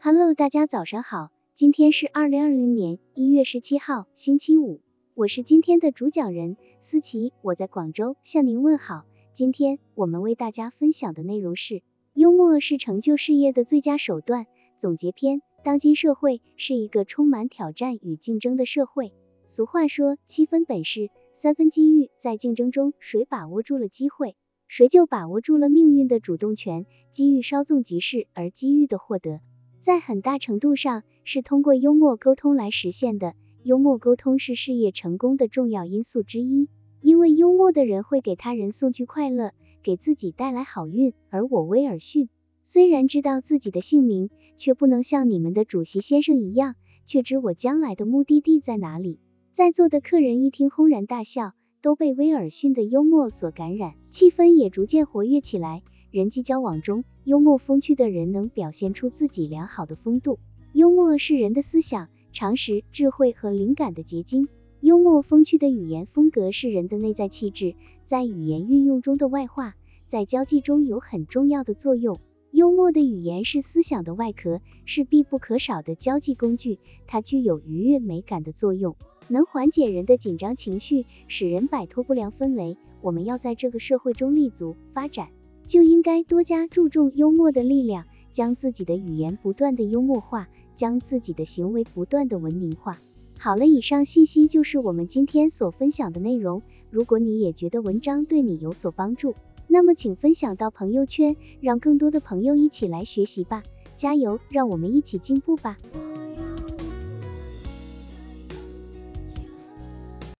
Hello，大家早上好，今天是二零二零年一月十七号，星期五，我是今天的主讲人思琪，我在广州向您问好。今天我们为大家分享的内容是，幽默是成就事业的最佳手段。总结篇：当今社会是一个充满挑战与竞争的社会。俗话说，七分本事，三分机遇，在竞争中，谁把握住了机会，谁就把握住了命运的主动权。机遇稍纵即逝，而机遇的获得，在很大程度上是通过幽默沟通来实现的。幽默沟通是事业成功的重要因素之一，因为幽默的人会给他人送去快乐，给自己带来好运。而我威尔逊虽然知道自己的姓名，却不能像你们的主席先生一样，却知我将来的目的地在哪里。在座的客人一听，轰然大笑，都被威尔逊的幽默所感染，气氛也逐渐活跃起来。人际交往中，幽默风趣的人能表现出自己良好的风度。幽默是人的思想、常识、智慧和灵感的结晶。幽默风趣的语言风格是人的内在气质，在语言运用中的外化，在交际中有很重要的作用。幽默的语言是思想的外壳，是必不可少的交际工具，它具有愉悦美感的作用。能缓解人的紧张情绪，使人摆脱不良氛围。我们要在这个社会中立足发展，就应该多加注重幽默的力量，将自己的语言不断的幽默化，将自己的行为不断的文明化。好了，以上信息就是我们今天所分享的内容。如果你也觉得文章对你有所帮助，那么请分享到朋友圈，让更多的朋友一起来学习吧。加油，让我们一起进步吧。